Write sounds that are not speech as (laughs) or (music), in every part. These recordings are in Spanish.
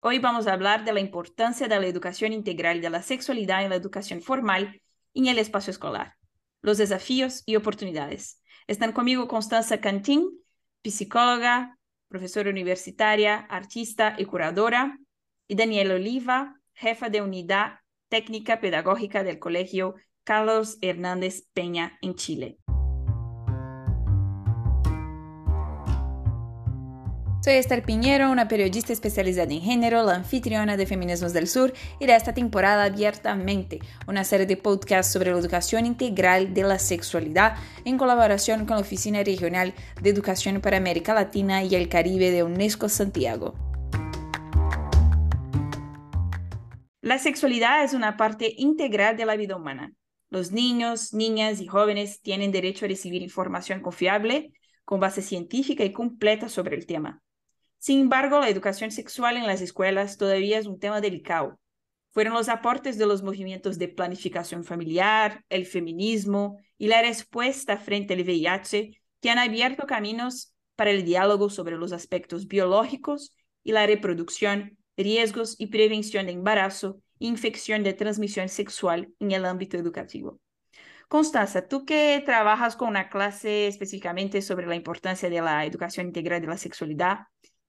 Hoy vamos a hablar de la importancia de la educación integral de la sexualidad en la educación formal y en el espacio escolar, los desafíos y oportunidades. Están conmigo Constanza Cantín, psicóloga, profesora universitaria, artista y curadora, y Daniela Oliva, jefa de unidad técnica pedagógica del Colegio Carlos Hernández Peña en Chile. Soy Esther Piñero, una periodista especializada en género, la anfitriona de Feminismos del Sur y de esta temporada Abiertamente, una serie de podcasts sobre la educación integral de la sexualidad en colaboración con la Oficina Regional de Educación para América Latina y el Caribe de UNESCO Santiago. La sexualidad es una parte integral de la vida humana. Los niños, niñas y jóvenes tienen derecho a recibir información confiable, con base científica y completa sobre el tema. Sin embargo, la educación sexual en las escuelas todavía es un tema delicado. Fueron los aportes de los movimientos de planificación familiar, el feminismo y la respuesta frente al VIH que han abierto caminos para el diálogo sobre los aspectos biológicos y la reproducción, riesgos y prevención de embarazo e infección de transmisión sexual en el ámbito educativo. Constanza, tú que trabajas con una clase específicamente sobre la importancia de la educación integral de la sexualidad,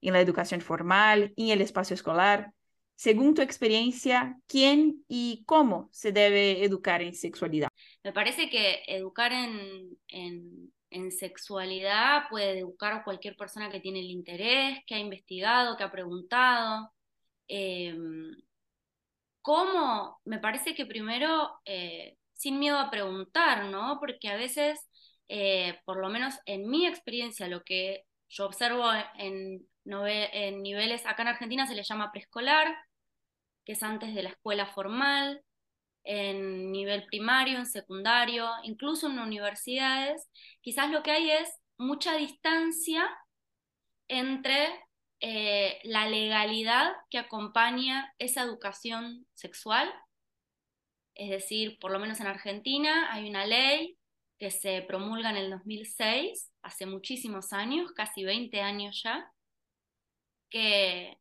en la educación formal en el espacio escolar. Según tu experiencia, ¿quién y cómo se debe educar en sexualidad? Me parece que educar en, en, sexualidad puede educar a cualquier persona que tiene el interés, que ha investigado, que ha preguntado. Em, ¿Cómo? Me parece que primero, eh, sin miedo a preguntar, ¿no? Porque a veces, eh, por lo menos en mi experiencia, lo que yo observo en, en niveles, acá en Argentina se le llama preescolar, que es antes de la escuela formal, en nivel primario, en secundario, incluso en universidades, quizás lo que hay es mucha distancia entre eh, la legalidad que acompaña esa educación sexual. Es decir, por lo menos en Argentina hay una ley que se promulga en el 2006, hace muchísimos años, casi 20 años ya, que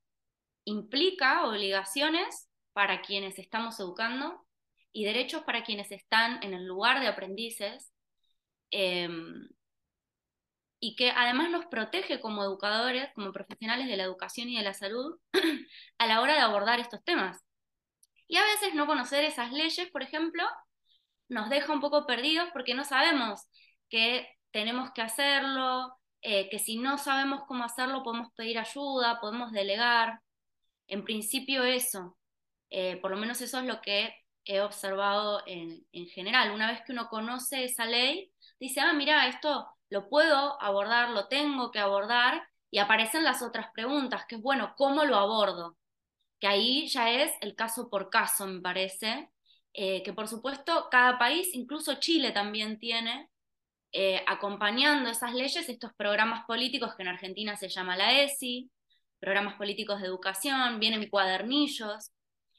implica obligaciones para quienes estamos educando y derechos para quienes están en el lugar de aprendices em, y que además nos protege como educadores, como profesionales de la educación y de la salud (clears throat) a la hora de abordar estos temas. Y a veces no conocer esas leyes, por ejemplo, nos deja un poco perdidos porque no sabemos que tenemos que hacerlo, eh, que si no sabemos cómo hacerlo podemos pedir ayuda, podemos delegar. En principio eso, eh, por lo menos eso es lo que he observado en, en, general. Una vez que uno conoce esa ley, dice, ah, mira, esto lo puedo abordar, lo tengo que abordar, y aparecen las otras preguntas, que es, bueno, ¿cómo lo abordo? Que ahí ya es el caso por caso, me parece, eh, que por supuesto cada país, incluso Chile también tiene, eh, acompañando esas leyes, estos programas políticos que en Argentina se llama la ESI, programas políticos de educación, vienen cuadernillos,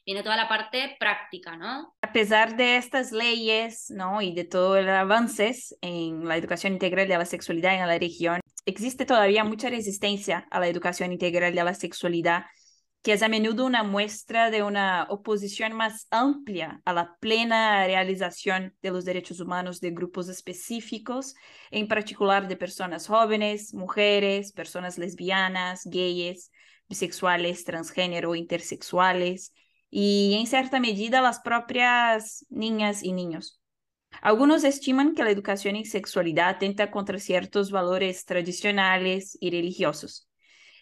viene toda la parte práctica, ¿no? A pesar de estas leyes, ¿no? Y de todos los avances en la educación integral de la sexualidad en la región, existe todavía mucha resistencia a la educación integral de la sexualidad que es a menudo una muestra de una oposición más amplia a la plena realización de los derechos humanos de grupos específicos, en particular de personas jóvenes, mujeres, personas lesbianas, gayes, bisexuales, transgénero, intersexuales y en cierta medida las propias niñas y niños. Algunos estiman que la educación en sexualidad atenta contra ciertos valores tradicionales y religiosos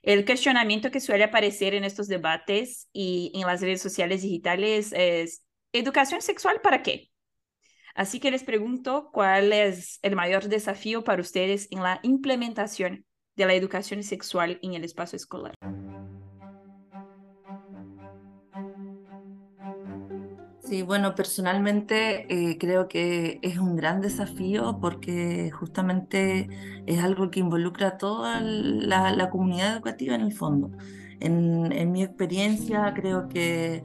el cuestionamiento que suele aparecer en estos debates y en las redes sociales digitales es, ¿educación sexual para qué? Así que les pregunto cuál es el mayor desafío para ustedes en la implementación de la educación sexual en el espacio escolar. Sí, bueno, personalmente eh, creo que es un gran desafío porque justamente es algo que involucra a toda la, comunidad educativa en el fondo. En, mi experiencia creo que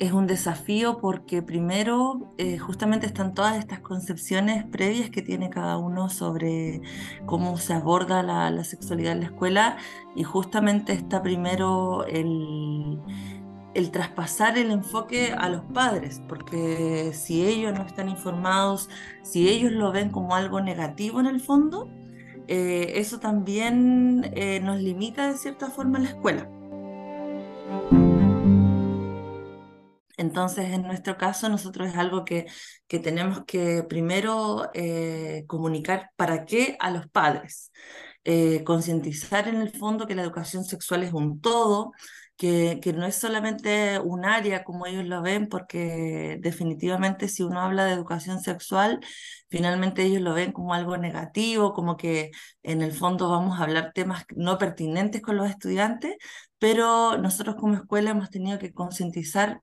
es un desafío porque primero eh, justamente están todas estas concepciones previas que tiene cada uno sobre cómo se aborda la, sexualidad en la escuela y justamente está primero el, el traspasar el enfoque a los padres, porque si ellos no están informados, si ellos lo ven como algo negativo en el fondo, eh, eso también eh, nos limita de cierta forma la escuela. Entonces, en nuestro caso, nosotros es algo que, que tenemos que primero eh, comunicar para qué a los padres. Concientizar en el fondo que la educación sexual es un todo, que, que, no es solamente un área como ellos lo ven, porque definitivamente si uno habla de educación sexual, finalmente ellos lo ven como algo negativo, como que en el fondo vamos a hablar temas no pertinentes con los estudiantes, pero nosotros como escuela hemos tenido que concientizar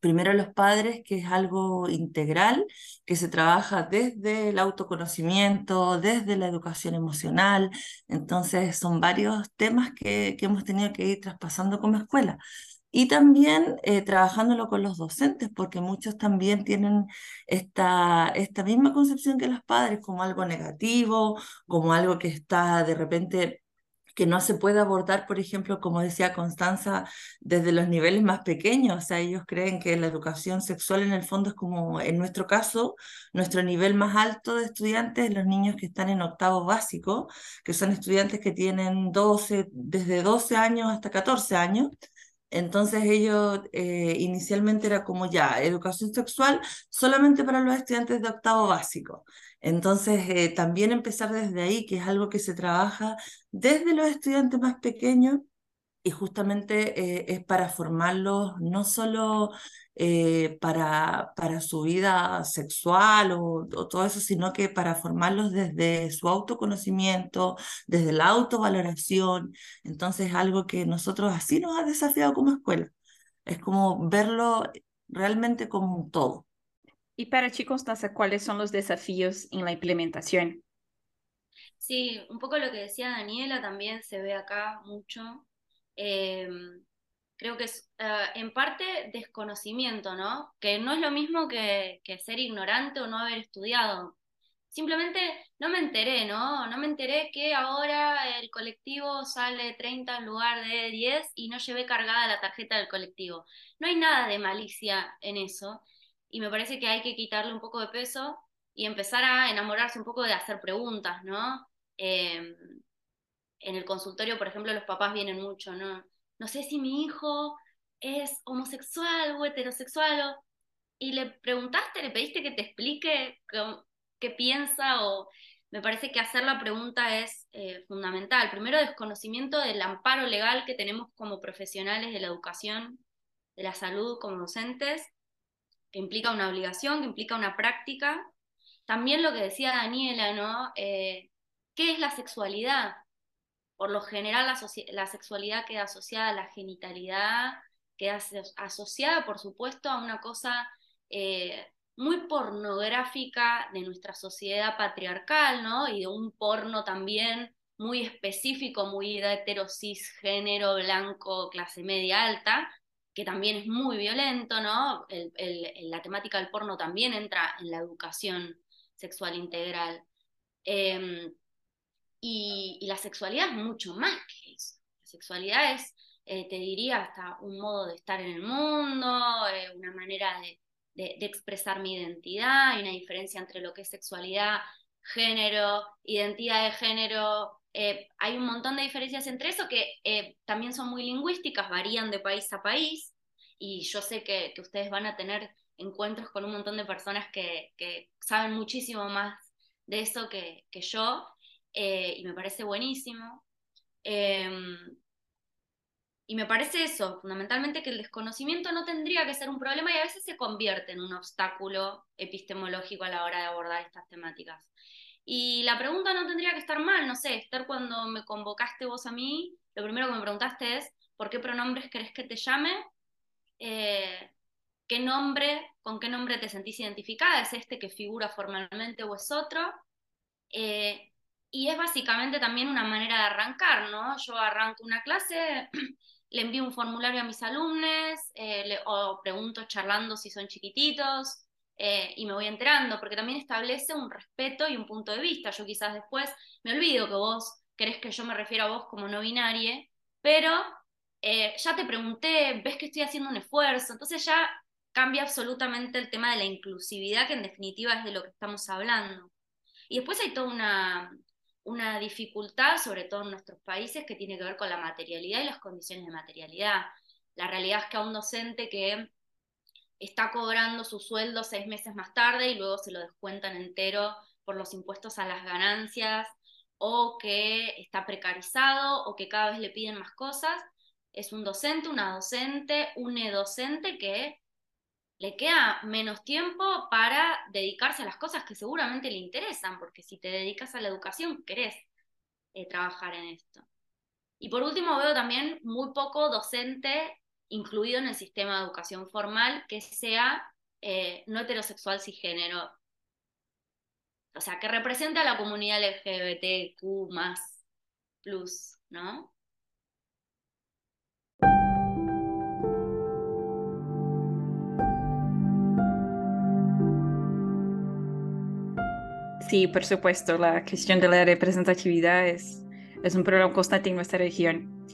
primero los padres, que es algo integral, que se trabaja desde el autoconocimiento, desde la educación emocional. Entonces, son varios temas que, hemos tenido que ir traspasando como escuela. Y también eh, trabajándolo con los docentes, porque muchos también tienen esta, esta misma concepción que los padres como algo negativo, como algo que está de repente que no se puede abordar, por ejemplo, como decía Constanza, desde los niveles más pequeños. O sea, ellos creen que la educación sexual en el fondo es como, en nuestro caso, nuestro nivel más alto de estudiantes, los niños que están en octavo básico, que son estudiantes que tienen 12, desde 12 años hasta 14 años. Entonces ellos eh, inicialmente era como ya, educación sexual solamente para los estudiantes de octavo básico. Entonces eh, también empezar desde ahí, que es algo que se trabaja desde los estudiantes más pequeños y justamente eh, es para formarlos no solo para, para su vida sexual o, todo eso, sino que para formarlos desde su autoconocimiento, desde la autovaloración. Entonces, algo que nosotros así nos ha desafiado como escuela. Es como verlo realmente como un todo. Y para ti, Constanza, ¿cuáles son los desafíos en la implementación? Sí, un poco lo que decía Daniela también se ve acá mucho. Em, creo que es eh, en parte desconocimiento, ¿no? Que no es lo mismo que, ser ignorante o no haber estudiado. Simplemente no me enteré, ¿no? No me enteré que ahora el colectivo sale 30 en lugar de 10 y no llevé cargada la tarjeta del colectivo. No hay nada de malicia en eso y me parece que hay que quitarle un poco de peso y empezar a enamorarse un poco de hacer preguntas, ¿no? Em, en el consultorio, por ejemplo, los papás vienen mucho, ¿no? No sé si mi hijo es homosexual o heterosexual, y le preguntaste, le pediste que te explique qué, piensa, o me parece que hacer la pregunta es eh, fundamental. Primero, desconocimiento del amparo legal que tenemos como profesionales de la educación, de la salud, como docentes, que implica una obligación, que implica una práctica. También lo que decía Daniela, ¿no? Eh, ¿Qué es la sexualidad? Por lo general la, sexualidad queda asociada a la genitalidad, queda asociada, por supuesto, a una cosa eh, muy pornográfica de nuestra sociedad patriarcal, ¿no? Y de un porno también muy específico, muy de heterosis, género, blanco, clase media alta, que también es muy violento, ¿no? la temática del porno también entra en la educación sexual integral. Em, y, la sexualidad es mucho más que eso. La sexualidad es, eh, te diría, hasta un modo de estar en el mundo, eh, una manera de, expresar mi identidad, hay una diferencia entre lo que es sexualidad, género, identidad de género. Eh, hay un montón de diferencias entre eso que también son muy lingüísticas, varían de país a país, y yo sé que, ustedes van a tener encuentros con un montón de personas que, saben muchísimo más de eso que, que yo, eh, y me parece buenísimo. Em, y me parece eso, fundamentalmente que el desconocimiento no tendría que ser un problema y a veces se convierte en un obstáculo epistemológico a la hora de abordar estas temáticas. Y la pregunta no tendría que estar mal, no sé, Esther, cuando me convocaste vos a mí, lo primero que me preguntaste es, ¿por qué pronombres querés que te llame? Eh, ¿Qué nombre, con qué nombre te sentís identificada? ¿Es este que figura formalmente o es otro? Eh, y es básicamente también una manera de arrancar, ¿no? Yo arranco una clase (clears throat) le envío un formulario a mis alumnos eh, o pregunto charlando si son chiquititos eh, y me voy enterando, porque también establece un respeto y un punto de vista. Yo quizás después me olvido que vos querés que yo me refiera a vos como no binaria, pero eh, ya te pregunté, ves que estoy haciendo un esfuerzo, entonces ya cambia absolutamente el tema de la inclusividad, que en definitiva es de lo que estamos hablando. Y después hay toda una, una dificultad, sobre todo en nuestros países, que tiene que ver con la materialidad y las condiciones de materialidad. La realidad es que a un docente que está cobrando su sueldo seis meses más tarde y luego se lo descuentan entero por los impuestos a las ganancias, o que está precarizado, o que cada vez le piden más cosas, es un docente, una docente, un docente que le queda menos tiempo para dedicarse a las cosas que seguramente le interesan, porque si te dedicas a la educación, querés eh, trabajar en esto. Y por último, veo también muy poco docente incluido en el sistema de educación formal que sea eh, no heterosexual cisgénero. O sea, que represente a la comunidad LGBTQ plus, ¿no? Sí, por supuesto, la cuestión de la representatividad es, un problema constante en nuestra región.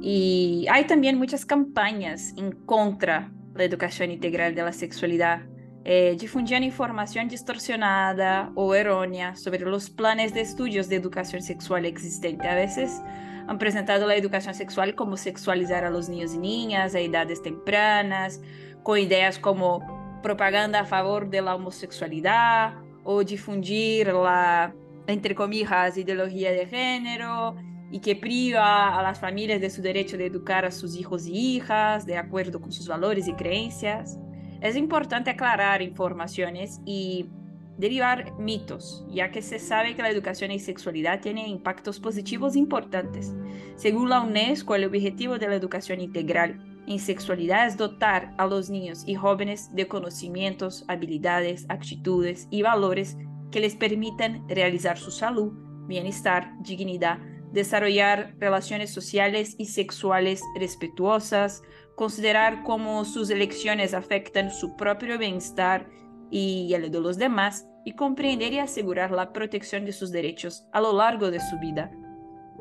Y hay también muchas campañas en contra de la educación integral de la sexualidad, eh, difundiendo información distorsionada o errónea sobre los planes de estudios de educación sexual existente. A veces han presentado la educación sexual como sexualizar a los niños y niñas a edades tempranas, con ideas como propaganda a favor de la homosexualidad o difundir la, entre comillas, ideología de género y que priva a las familias de su derecho de educar a sus hijos y hijas de acuerdo con sus valores y creencias. Es importante aclarar informaciones y derivar mitos, ya que se sabe que la educación en sexualidad tiene impactos positivos importantes. Según la UNESCO, el objetivo de la educación integral en sexualidad es dotar a los niños y jóvenes de conocimientos, habilidades, actitudes y valores que les permitan realizar su salud, bienestar, dignidad, desarrollar relaciones sociales y sexuales respetuosas, considerar cómo sus elecciones afectan su propio bienestar y el de los demás, y comprender y asegurar la protección de sus derechos a lo largo de su vida.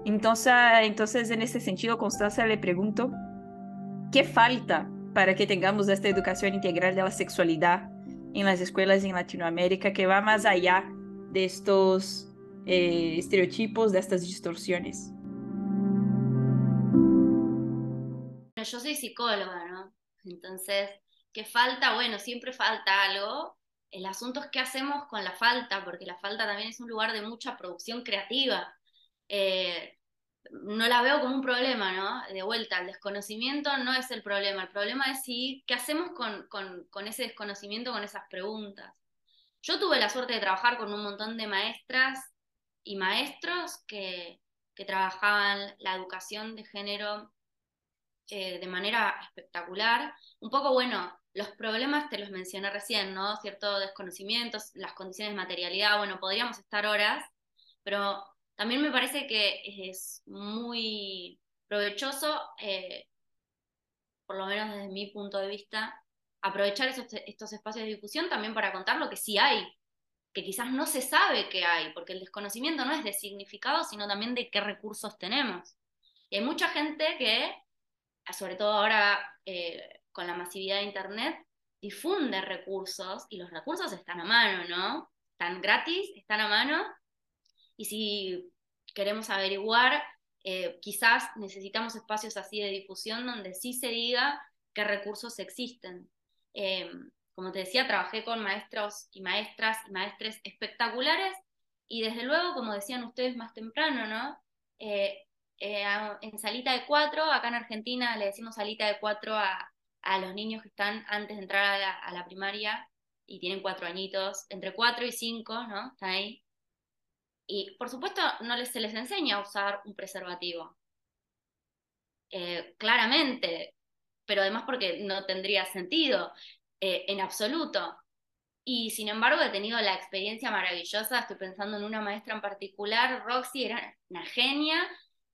Entonces, entonces en ese sentido, Constanza le pregunto, ¿Qué falta para que tengamos esta educación integral de la sexualidad en las escuelas en Latinoamérica que va más allá de estos eh, estereotipos, de estas distorsiones? Yo soy psicóloga, ¿no? Entonces, ¿qué falta? Bueno, siempre falta algo. El asunto es qué hacemos con la falta, porque la falta también es un lugar de mucha producción creativa. Eh, no la veo como un problema, ¿no? De vuelta, el desconocimiento no es el problema, el problema es si, ¿qué hacemos con, con, ese desconocimiento, con esas preguntas? Yo tuve la suerte de trabajar con un montón de maestras y maestros que, que trabajaban la educación de género eh, de manera espectacular. Un poco, bueno, los problemas te los mencioné recién, ¿no? Cierto desconocimiento, las condiciones de materialidad, bueno, podríamos estar horas, pero también me parece que es muy provechoso, eh, por lo menos desde mi punto de vista, aprovechar estos espacios de difusión también para contar lo que sí hay, que quizás no se sabe que hay, porque el desconocimiento no es de significado, sino también de qué recursos tenemos. Y hay mucha gente que, sobre todo ahora eh, con la masividad de Internet, difunde recursos y los recursos están a mano, ¿no? Están gratis, están a mano y si queremos averiguar, eh, quizás necesitamos espacios así de difusión donde sí se diga qué recursos existen. Em, como te decía, trabajé con maestros y maestras y maestres espectaculares y desde luego, como decían ustedes más temprano, ¿no? Eh, eh, en salita de cuatro, acá en Argentina le decimos salita de cuatro a, los niños que están antes de entrar a la, a la, primaria y tienen cuatro añitos, entre cuatro y cinco, ¿no? Están ahí. Y por supuesto no les, se les enseña a usar un preservativo. Eh, claramente, pero además porque no tendría sentido eh, en absoluto. Y sin embargo he tenido la experiencia maravillosa, estoy pensando en una maestra en particular, Roxy era una genia,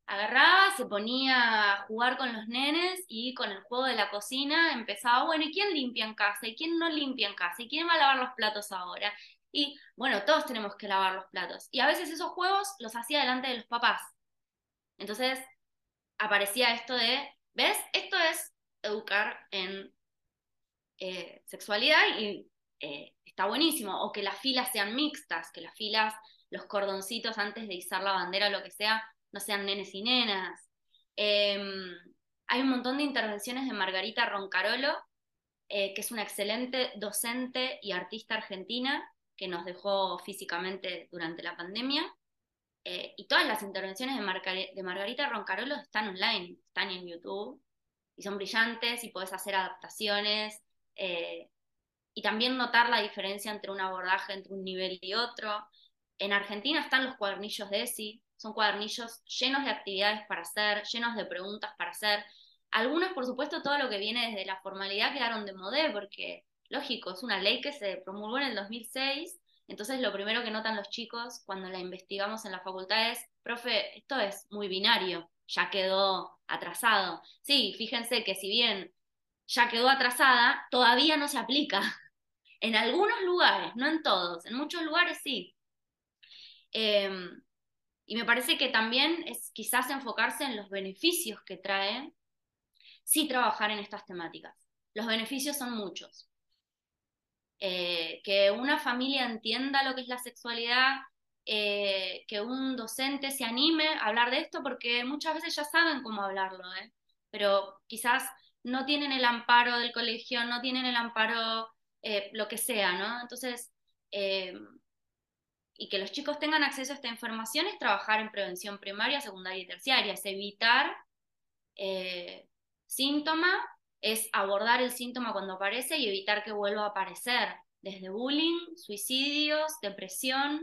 agarraba, se ponía a jugar con los nenes y con el juego de la cocina empezaba, bueno, ¿y quién limpia en casa? ¿Y quién no limpia en casa? ¿Y quién va a lavar los platos ahora? Y bueno, todos tenemos que lavar los platos. Y a veces esos juegos los hacía delante de los papás. Entonces aparecía esto de, ¿ves? Esto es educar en eh, sexualidad y eh, está buenísimo. O que las filas sean mixtas, que las filas, los cordoncitos antes de izar la bandera o lo que sea, no sean nenes y nenas. Em, hay un montón de intervenciones de Margarita Roncarolo, eh, que es una excelente docente y artista argentina, que nos dejó físicamente durante la pandemia. Eh, y todas las intervenciones de, de, Margarita Roncarolo están online, están en YouTube, y son brillantes y puedes hacer adaptaciones. Eh, y también notar la diferencia entre un abordaje entre un nivel y otro. En Argentina están los cuadernillos de ESI, son cuadernillos llenos de actividades para hacer, llenos de preguntas para hacer. Algunas, por supuesto, todo lo que viene desde la formalidad quedaron de modé, porque lógico, es una ley que se promulgó en el 2006, entonces lo primero que notan los chicos cuando la investigamos en la facultad es, profe, esto es muy binario, ya quedó atrasado. Sí, fíjense que si bien ya quedó atrasada, todavía no se aplica. (laughs) En algunos lugares, no en todos, en muchos lugares sí. Em, y me parece que también es quizás enfocarse en los beneficios que trae sí trabajar en estas temáticas. Los beneficios son muchos. Eh, que una familia entienda lo que es la sexualidad, eh, que un docente se anime a hablar de esto, porque muchas veces ya saben cómo hablarlo, ¿eh? pero quizás no tienen el amparo del colegio, no tienen el amparo, lo que sea, ¿no? Entonces, y que los chicos tengan acceso a esta información es trabajar en prevención primaria, secundaria y terciaria, es evitar síntomas es abordar el síntoma cuando aparece y evitar que vuelva a aparecer, desde bullying, suicidios, depresión,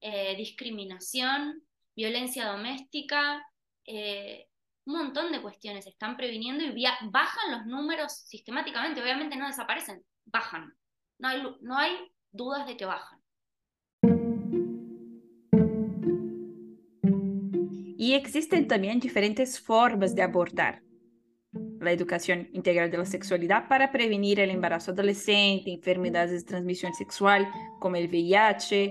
eh, discriminación, violencia doméstica, eh, un montón de cuestiones están previniendo y bajan los números sistemáticamente, obviamente no desaparecen, bajan, no hay, no hay dudas de que bajan. Y existen también diferentes formas de abordar la educación integral de la sexualidad para prevenir el embarazo adolescente, enfermedades de transmisión sexual como el VIH,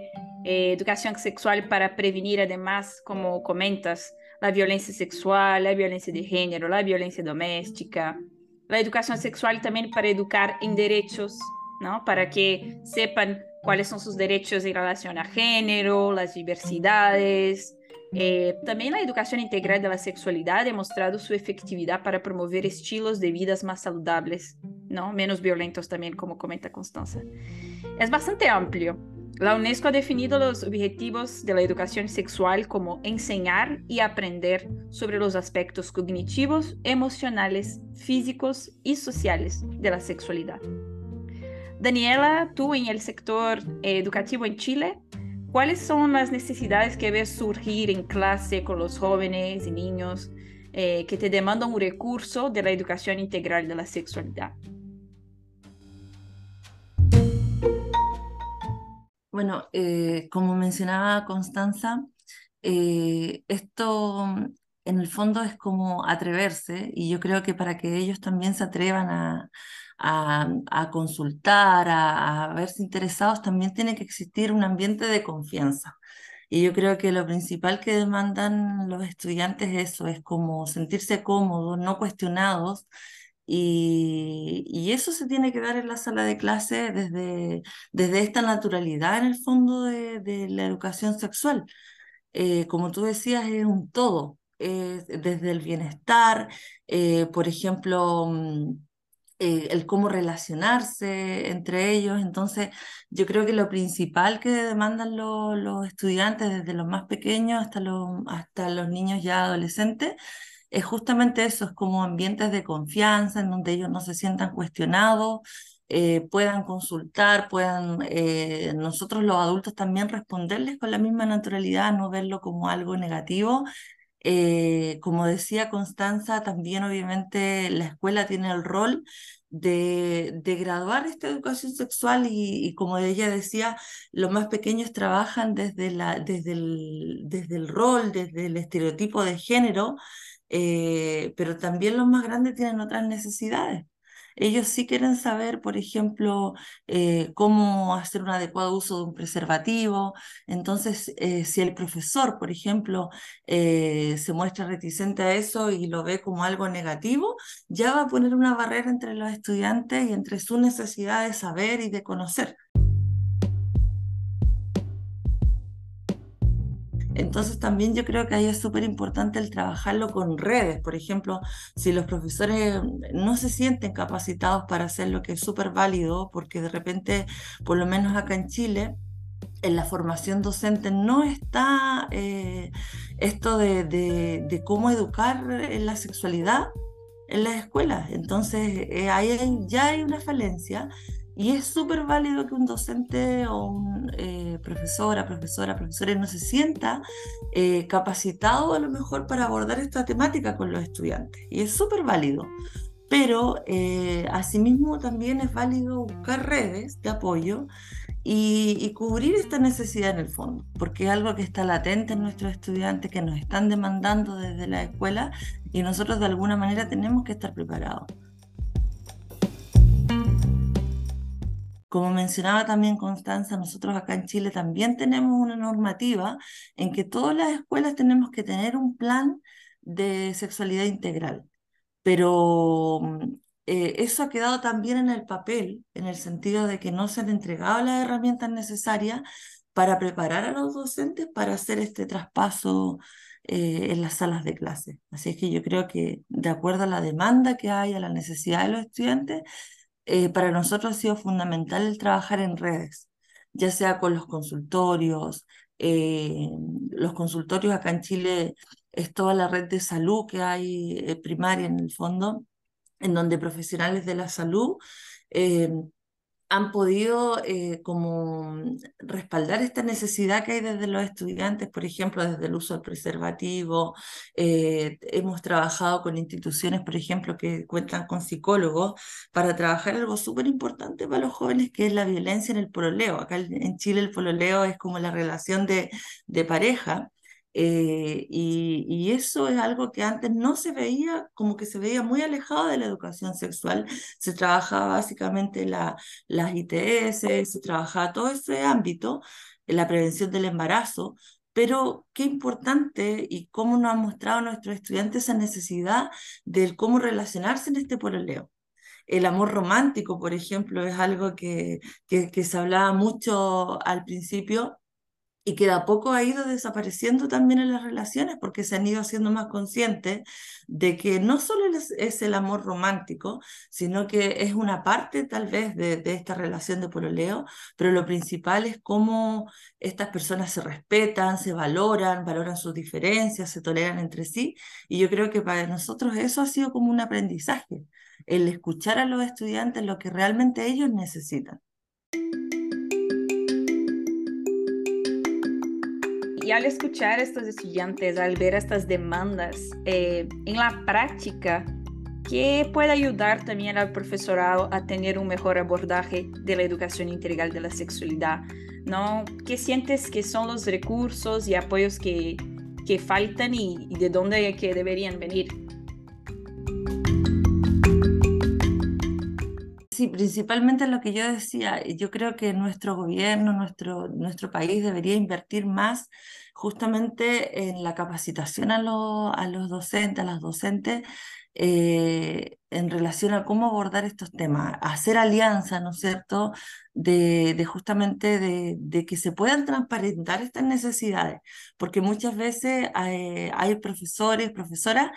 eh, educación sexual para prevenir además, como comentas, la violencia sexual, la violencia de género, la violencia doméstica, la educación sexual también para educar en derechos, ¿no? Para que sepan cuáles son sus derechos en relación a género, las diversidades, eh, también la educación integral de la sexualidad ha demostrado su efectividad para promover estilos de vidas más saludables, ¿no? menos violentos también, como comenta Constanza. Es bastante amplio. La UNESCO ha definido los objetivos de la educación sexual como enseñar y aprender sobre los aspectos cognitivos, emocionales, físicos y sociales de la sexualidad. Daniela, tú en el sector educativo en Chile, ¿Cuáles son las necesidades que ves surgir en clase con los jóvenes y niños eh, que te demandan un recurso de la educación integral de la sexualidad? Bueno, eh, como mencionaba Constanza, eh, esto en el fondo es como atreverse y yo creo que para que ellos también se atrevan a, a, consultar, a, verse interesados, también tiene que existir un ambiente de confianza. Y yo creo que lo principal que demandan los estudiantes es eso, es como sentirse cómodos, no cuestionados. Y, eso se tiene que dar en la sala de clase desde, desde esta naturalidad en el fondo de, la educación sexual. Eh, como tú decías, es un todo, desde el bienestar, eh, por ejemplo, mm, eh, el cómo relacionarse entre ellos. Entonces, yo creo que lo principal que demandan los estudiantes, desde los más pequeños hasta los, hasta los niños ya adolescentes, es justamente eso, es como ambientes de confianza en donde ellos no se sientan cuestionados. Eh, puedan consultar, puedan eh, nosotros los adultos también responderles con la misma naturalidad, no verlo como algo negativo, como decía Constanza, también obviamente la escuela tiene el rol de, de, graduar esta educación sexual y, como ella decía, los más pequeños trabajan desde, la, desde, el, desde el rol, desde el estereotipo de género, eh, pero también los más grandes tienen otras necesidades. Ellos sí quieren saber, por ejemplo, eh, cómo hacer un adecuado uso de un preservativo. Entonces, eh, si el profesor, por ejemplo, eh, se muestra reticente a eso y lo ve como algo negativo, ya va a poner una barrera entre los estudiantes y entre su necesidad de saber y de conocer. Entonces también yo creo que ahí es súper importante el trabajarlo con redes. Por ejemplo, si los profesores no se sienten capacitados para hacer lo que es súper válido, porque de repente, por lo menos acá en Chile, en la formación docente no está eh, esto de, cómo educar en la sexualidad en las escuelas. Entonces, eh, ahí ya hay una falencia y es súper válido que un docente o un eh, profesora, profesora, profesora no se sienta eh, capacitado a lo mejor para abordar esta temática con los estudiantes. Y es súper válido. Pero eh, asimismo también es válido buscar redes de apoyo y, y, cubrir esta necesidad en el fondo, porque es algo que está latente en nuestros estudiantes, que nos están demandando desde la escuela y nosotros de alguna manera tenemos que estar preparados. Como mencionaba también Constanza, nosotros acá en Chile también tenemos una normativa en que todas las escuelas tenemos que tener un plan de sexualidad integral. Pero mm, eh, eso ha quedado también en el papel, en el sentido de que no se han entregado las herramientas necesarias para preparar a los docentes para hacer este traspaso eh, en las salas de clase. Así es que yo creo que de acuerdo a la demanda que hay, a la necesidad de los estudiantes, eh, para nosotros ha sido fundamental el trabajar en redes, ya sea con los consultorios. Eh, los consultorios acá en Chile es toda la red de salud que hay eh, primaria en el fondo, en donde profesionales de la salud han podido eh, como respaldar esta necesidad que hay desde los estudiantes, por ejemplo, desde el uso del preservativo. Eh, hemos trabajado con instituciones, por ejemplo, que cuentan con psicólogos para trabajar algo súper importante para los jóvenes, que es la violencia en el pololeo. Acá en Chile el pololeo es como la relación de, de pareja. Eh, y, eso es algo que antes no se veía, como que se veía muy alejado de la educación sexual. Se trabajaba básicamente la, las ITS, se trabajaba todo ese ámbito, la prevención del embarazo, pero qué importante y cómo nos han mostrado nuestros estudiantes esa necesidad del cómo relacionarse en este pololeo. El amor romántico, por ejemplo, es algo que, que se hablaba mucho al principio y que de a poco ha ido desapareciendo también en las relaciones porque se han ido haciendo más conscientes de que no solo es, el amor romántico, sino que es una parte tal vez de, esta relación de pololeo, pero lo principal es cómo estas personas se respetan, se valoran, valoran sus diferencias, se toleran entre sí, y yo creo que para nosotros eso ha sido como un aprendizaje, el escuchar a los estudiantes lo que realmente ellos necesitan. Y al escuchar a estos estudiantes, al ver estas demandas eh, en la práctica, ¿qué puede ayudar también al profesorado a tener un mejor abordaje de la educación integral de la sexualidad? ¿no? ¿Qué sientes que son los recursos y apoyos que, que faltan y, y de dónde que deberían venir? Sí, principalmente lo que yo decía, yo creo que nuestro gobierno, nuestro, nuestro país debería invertir más justamente en la capacitación a, a los docentes, a las docentes, eh, en relación a cómo abordar estos temas, hacer alianza, ¿no es cierto?, de, de justamente de, de, que se puedan transparentar estas necesidades, porque muchas veces hay, hay profesores, profesoras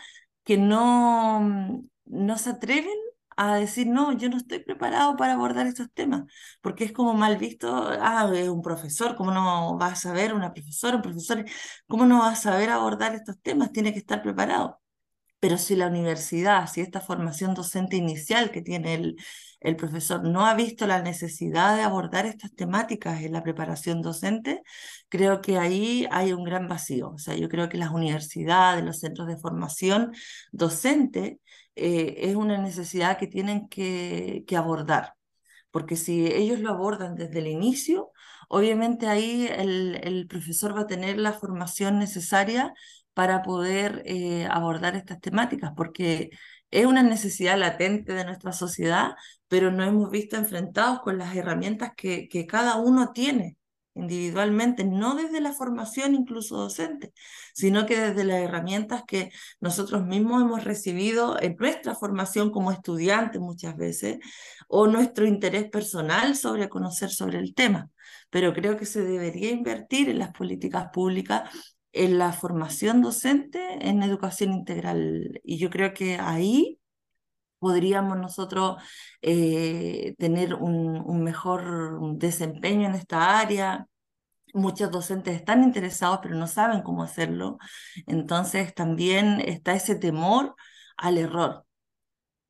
que no, no se atreven a decir, no, yo no estoy preparado para abordar estos temas, porque es como mal visto, ah, es un profesor, ¿cómo no vas a saber, una profesora, un profesor, cómo no vas a saber abordar estos temas? Tiene que estar preparado. Pero si la universidad, si esta formación docente inicial que tiene el, el profesor no ha visto la necesidad de abordar estas temáticas en la preparación docente, creo que ahí hay un gran vacío. O sea, yo creo que las universidades, los centros de formación docente eh, es una necesidad que tienen que, que abordar, porque si ellos lo abordan desde el inicio, obviamente ahí el, el profesor va a tener la formación necesaria para poder eh, abordar estas temáticas, porque es una necesidad latente de nuestra sociedad, pero nos hemos visto enfrentados con las herramientas que, que cada uno tiene individualmente, no desde la formación incluso docente, sino que desde las herramientas que nosotros mismos hemos recibido en nuestra formación como estudiantes muchas veces, o nuestro interés personal sobre conocer sobre el tema. Pero creo que se debería invertir en las políticas públicas en la formación docente en educación integral. Y yo creo que ahí podríamos nosotros eh, tener un, un, mejor desempeño en esta área. Muchos docentes están interesados, pero no saben cómo hacerlo. Entonces también está ese temor al error.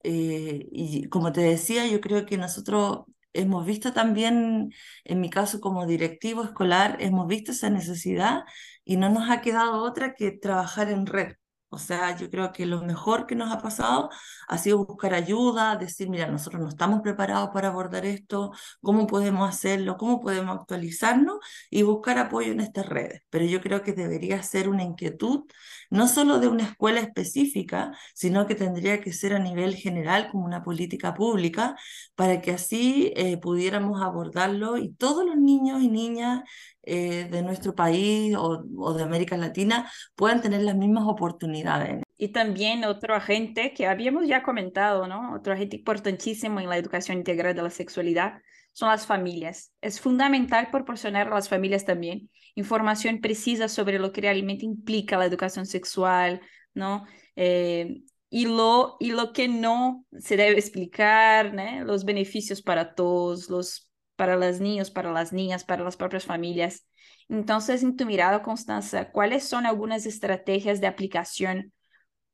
Eh, y como te decía, yo creo que nosotros hemos visto también, en mi caso como directivo escolar, hemos visto esa necesidad y no nos ha quedado otra que trabajar en red. O sea, yo creo que lo mejor que nos ha pasado ha sido buscar ayuda, decir, mira, nosotros no estamos preparados para abordar esto, cómo podemos hacerlo, cómo podemos actualizarnos y buscar apoyo en estas redes. Pero yo creo que debería ser una inquietud, no solo de una escuela específica, sino que tendría que ser a nivel general como una política pública, para que así eh, pudiéramos abordarlo y todos los niños y niñas eh, de nuestro país o, o, de América Latina puedan tener las mismas oportunidades. Y también otro agente que habíamos ya comentado, ¿no? Otro agente importantísimo en la educación integral de la sexualidad son las familias. Es fundamental proporcionar a las familias también información precisa sobre lo que realmente implica la educación sexual, ¿no? Eh, y lo, y lo que no se debe explicar, ¿no? los beneficios para todos, los para los niños, para las niñas, para las propias familias. Entonces, en tu mirada, Constanza, ¿cuáles son algunas estrategias de aplicación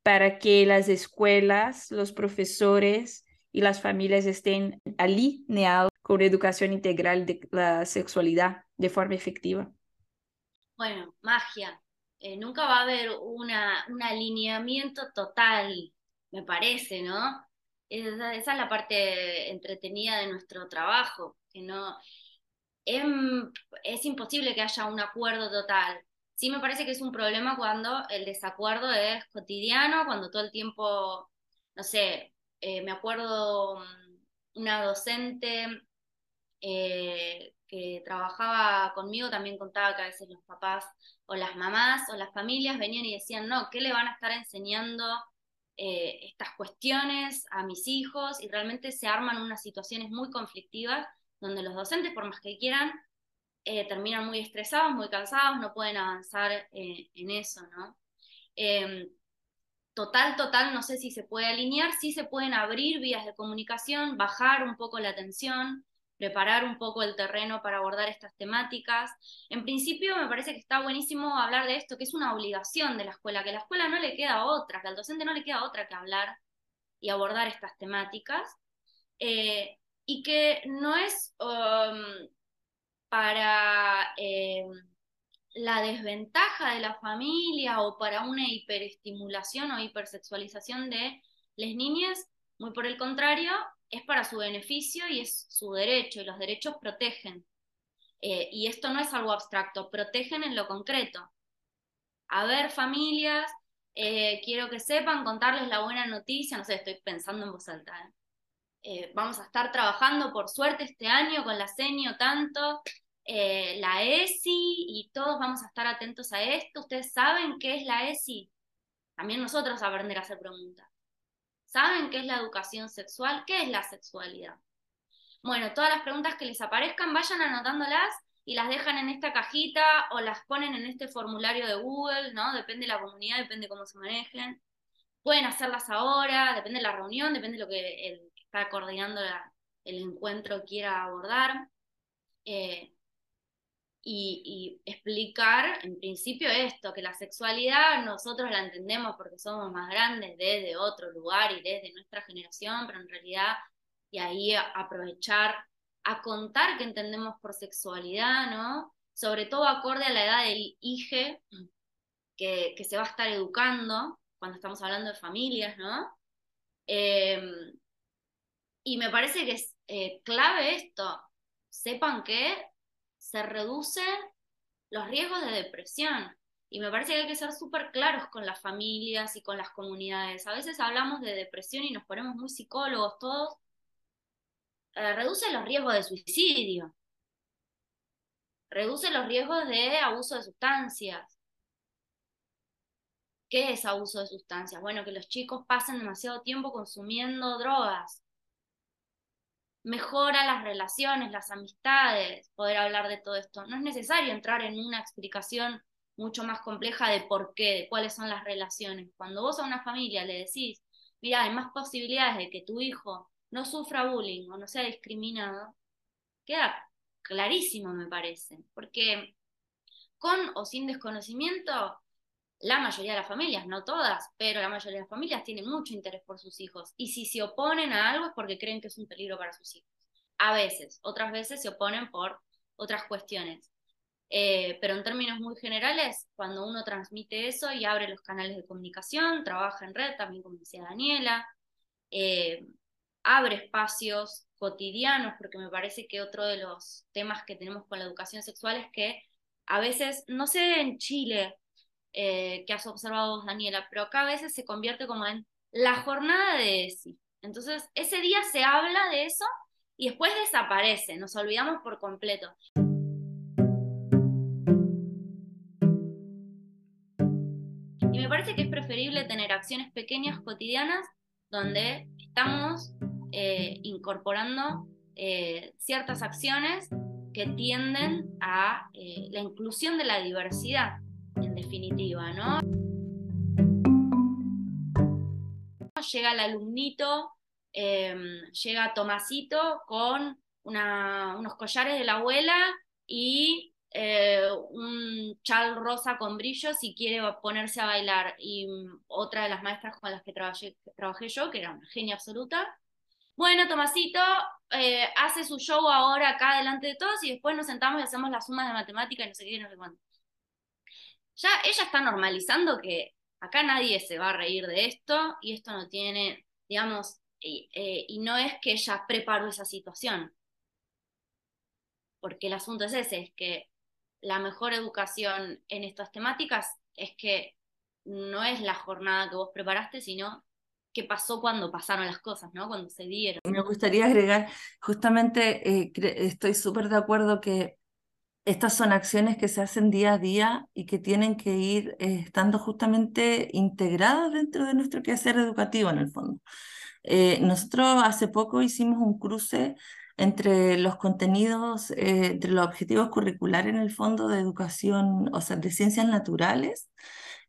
para que las escuelas, los profesores y las familias estén alineados con la educación integral de la sexualidad de forma efectiva? Bueno, magia. Eh, nunca va a haber un alineamiento total, me parece, ¿no? Esa, es la parte entretenida de nuestro trabajo que no... Es, imposible que haya un acuerdo total. Sí me parece que es un problema cuando el desacuerdo es cotidiano, cuando todo el tiempo, no sé, eh, me acuerdo mm, una docente eh, que trabajaba conmigo también contaba que a veces los papás o las mamás o las familias venían y decían, no, ¿qué le van a estar enseñando eh, estas cuestiones a mis hijos? Y realmente se arman unas situaciones muy conflictivas donde los docentes, por más que quieran, eh, terminan muy estresados, muy cansados, no pueden avanzar eh, en eso, ¿no? Em, total, total, no sé si se puede alinear, sí se pueden abrir vías de comunicación, bajar un poco la tensión, preparar un poco el terreno para abordar estas temáticas. En principio me parece que está buenísimo hablar de esto, que es una obligación de la escuela, que a la escuela no le queda otra, que al docente no le queda otra que hablar y abordar estas temáticas. Eh, y que no es um, para em, la desventaja de la familia o para una hiperestimulación o hipersexualización de las niñas, muy por el contrario, es para su beneficio y es su derecho, y los derechos protegen. Eh, y esto no es algo abstracto, protegen en lo concreto. A ver, familias, eh, quiero que sepan, contarles la buena noticia, no sé, estoy pensando en voz alta, ¿eh? Eh, vamos a estar trabajando por suerte este año con la CENIO tanto, eh, la ESI y todos vamos a estar atentos a esto. ¿Ustedes saben qué es la ESI? También nosotros aprender a hacer preguntas. ¿Saben qué es la educación sexual? ¿Qué es la sexualidad? Bueno, todas las preguntas que les aparezcan, vayan anotándolas y las dejan en esta cajita o las ponen en este formulario de Google, ¿no? Depende de la comunidad, depende de cómo se manejen. Pueden hacerlas ahora, depende de la reunión, depende de lo que el está coordinando el encuentro quiera abordar. Eh, y, explicar en principio esto, que la sexualidad nosotros la entendemos porque somos más grandes desde otro lugar y desde nuestra generación, pero en realidad, y ahí aprovechar a contar qué entendemos por sexualidad, ¿no? Sobre todo acorde a la edad del IGE, que, que se va a estar educando cuando estamos hablando de familias, ¿no? Em, y me parece que es eh, clave esto. Sepan que se reducen los riesgos de depresión. Y me parece que hay que ser súper claros con las familias y con las comunidades. A veces hablamos de depresión y nos ponemos muy psicólogos todos. Eh, reduce los riesgos de suicidio. Reduce los riesgos de abuso de sustancias. ¿Qué es abuso de sustancias? Bueno, que los chicos pasen demasiado tiempo consumiendo drogas. Mejora las relaciones, las amistades, poder hablar de todo esto. No es necesario entrar en una explicación mucho más compleja de por qué, de cuáles son las relaciones. Cuando vos a una familia le decís, mira, hay más posibilidades de que tu hijo no sufra bullying o no sea discriminado, queda clarísimo, me parece, porque con o sin desconocimiento, la mayoría de las familias, no todas, pero la mayoría de las familias tienen mucho interés por sus hijos. Y si se oponen a algo es porque creen que es un peligro para sus hijos. A veces, otras veces se oponen por otras cuestiones. Eh, pero en términos muy generales, cuando uno transmite eso y abre los canales de comunicación, trabaja en red, también como decía Daniela, eh, abre espacios cotidianos, porque me parece que otro de los temas que tenemos con la educación sexual es que a veces, no sé en Chile, eh, que has observado vos, Daniela, pero acá a veces se convierte como en la jornada de ESI. Entonces, ese día se habla de eso y después desaparece, nos olvidamos por completo. me parece que es preferible tener acciones pequeñas, cotidianas, donde estamos eh, incorporando eh, ciertas acciones que tienden a la inclusión de la diversidad, definitiva, ¿no? Llega el alumnito, em, llega Tomasito con unos collares de la abuela y eh, un chal rosa con brillos y quiere ponerse a bailar. Y mm, otra de las maestras con las que trabajé, trabajé yo, que era una genia absoluta, bueno, Tomasito eh, hace su show ahora acá delante de todos y después nos sentamos y hacemos las sumas de matemática y no sé qué, no sé cuánto. Ya ella está normalizando que acá nadie se va a reír de esto y esto no tiene, digamos, y, eh, y no es que ella preparó esa situación. Porque el asunto es ese, es que la mejor educación en estas temáticas es que no es la jornada que vos preparaste, sino qué pasó cuando pasaron las cosas, ¿no? Cuando se dieron. Me gustaría agregar, justamente eh, estoy súper de acuerdo que estas son acciones que se hacen día a día y que tienen que ir eh, estando justamente integradas dentro de nuestro quehacer educativo en el fondo. Eh, nosotros hace poco hicimos un cruce entre los contenidos, eh, entre los objetivos curriculares en el fondo de educación, o sea, de ciencias naturales,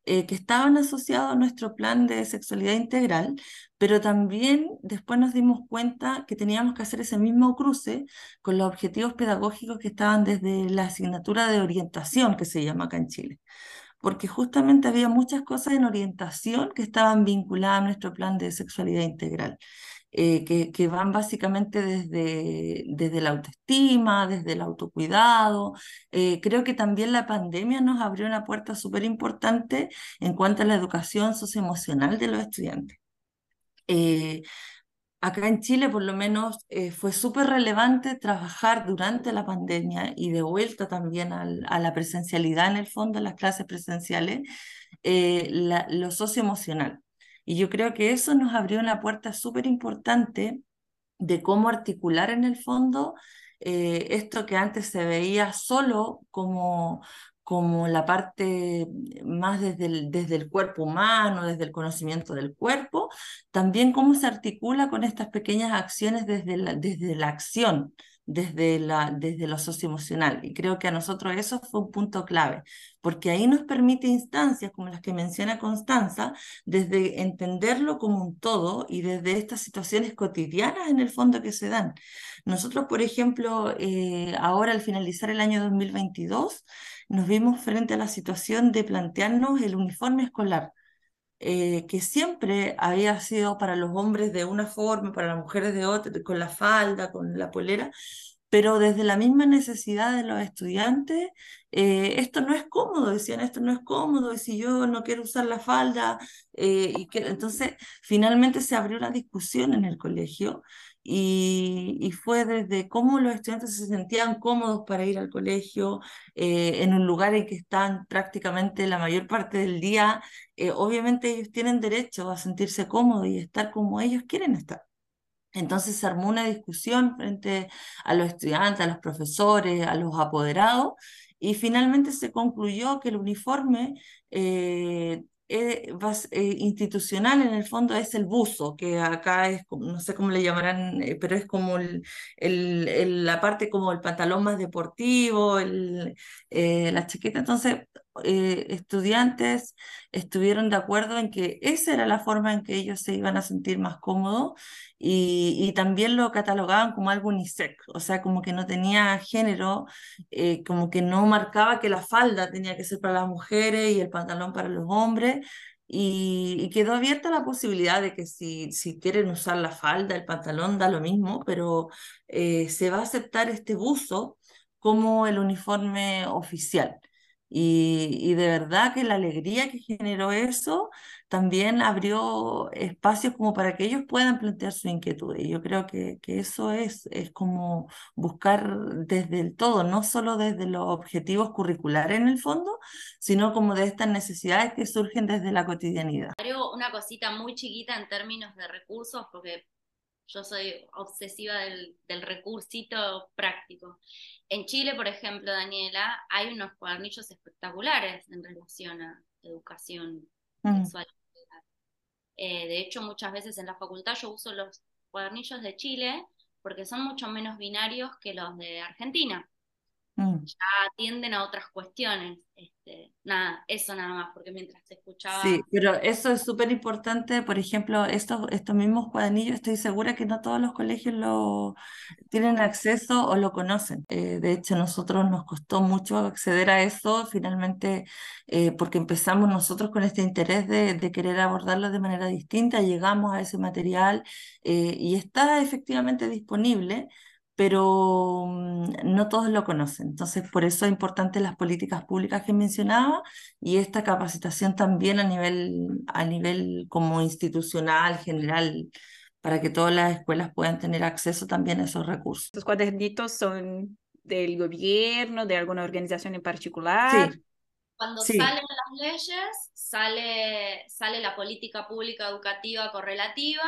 eh, que estaban asociados a nuestro plan de sexualidad integral, pero también después nos dimos cuenta que teníamos que hacer ese mismo cruce con los objetivos pedagógicos que estaban desde la asignatura de orientación que se llama acá en Chile porque justamente había muchas cosas en orientación que estaban vinculadas a nuestro plan de sexualidad integral. Eh, que, van básicamente desde, desde la autoestima, desde el autocuidado. Eh, creo que también la pandemia nos abrió una puerta súper importante en cuanto a la educación socioemocional de los estudiantes. Eh, acá en Chile, por lo menos, fue súper relevante trabajar durante la pandemia y de vuelta también a la presencialidad en el fondo, en las clases presenciales, lo socioemocional. Y yo creo que eso nos abrió una puerta súper importante de cómo articular en el fondo eh, esto que antes se veía solo como, como la parte más desde el, desde el cuerpo humano, desde el conocimiento del cuerpo, también cómo se articula con estas pequeñas acciones desde desde la acción desde, la, desde lo socioemocional. Y creo que a nosotros eso fue un punto clave, porque ahí nos permite instancias como las que menciona Constanza, desde entenderlo como un todo y desde estas situaciones cotidianas en el fondo que se dan. Nosotros, por ejemplo, eh, ahora al finalizar el año 2022, nos vimos frente a la situación de plantearnos el uniforme escolar. Eh, que siempre había sido para los hombres de una forma, para las mujeres de otra, con la falda, con la polera, pero desde la misma necesidad de los estudiantes, eh, esto no es cómodo, decían, esto no es cómodo, y si yo no quiero usar la falda, eh, y que, entonces finalmente se abrió una discusión en el colegio y, fue desde cómo los estudiantes se sentían cómodos para ir al colegio, eh, en un lugar en que están prácticamente la mayor parte del día. obviamente ellos tienen derecho a sentirse cómodos y estar como ellos quieren estar. Entonces se armó una discusión frente a los estudiantes, a los profesores, a los apoderados, y finalmente se concluyó que el uniforme eh, eh, eh, institucional en el fondo es el buzo, que acá es, no sé cómo le llamarán, pero es como el, la parte como el pantalón más deportivo, la chaqueta. Entonces, estudiantes estuvieron de acuerdo en que esa era la forma en que ellos se iban a sentir más cómodos y, también lo catalogaban como algo unisex, o sea, como que no tenía género, eh, como que no marcaba que la falda tenía que ser para las mujeres y el pantalón para los hombres. Y, quedó abierta la posibilidad de que si, si quieren usar la falda, el pantalón, da lo mismo, pero eh, se va a aceptar este buzo como el uniforme oficial. Y, de verdad que la alegría que generó eso también abrió espacios como para que ellos puedan plantear su inquietud. Y yo creo que, que eso es, es como buscar desde el todo, no solo desde los objetivos curriculares en el fondo, sino como de estas necesidades que surgen desde la cotidianidad. Una cosita muy chiquita en términos de recursos, porque yo soy obsesiva del, del recursito práctico. En Chile, por ejemplo, Daniela, hay unos cuadernillos espectaculares en relación a educación mm. sexual. Eh, de hecho, muchas veces en la facultad yo uso los cuadernillos de Chile porque son mucho menos binarios que los de Argentina. Mm. ya atienden a otras cuestiones. Este, nada, eso nada más, porque mientras te escuchaba... Sí, pero eso es súper importante, por ejemplo, estos, estos mismos cuadernillos, estoy segura que no todos los colegios lo tienen acceso o lo conocen. Eh, de hecho, nosotros nos costó mucho acceder a eso, finalmente, eh, porque empezamos nosotros con este interés de, de, querer abordarlo de manera distinta, llegamos a ese material eh, y está efectivamente disponible pero mm, no todos lo conocen. Entonces, por eso es importante las políticas públicas que mencionaba y esta capacitación también a nivel, a nivel como institucional, general, para que todas las escuelas puedan tener acceso también a esos recursos. ¿Los cuadernitos son del gobierno, de alguna organización en particular? Sí. Cuando salen las leyes, sale, sale la política pública educativa correlativa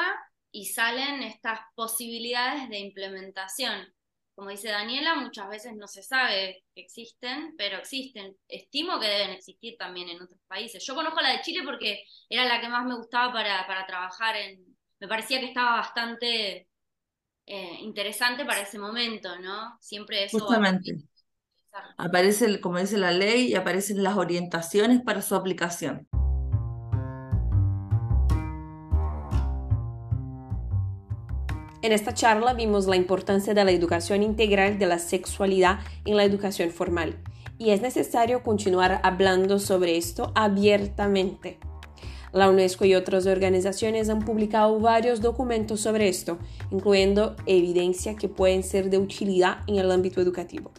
y salen estas posibilidades de implementación. Como dice Daniela, muchas veces no se sabe que existen, pero existen. Estimo que deben existir también en otros países. Yo conozco la de Chile porque era la que más me gustaba para, para trabajar en... Me parecía que estaba bastante eh, interesante para ese momento, ¿no? Siempre eso... Justamente. Aparece, como dice la ley, y aparecen las orientaciones para su aplicación. En esta charla vimos la importancia de la educación integral de la sexualidad en la educación formal y es necesario continuar hablando sobre esto abiertamente. La UNESCO y otras organizaciones han publicado varios documentos sobre esto, incluyendo evidencia que pueden ser de utilidad en el ámbito educativo.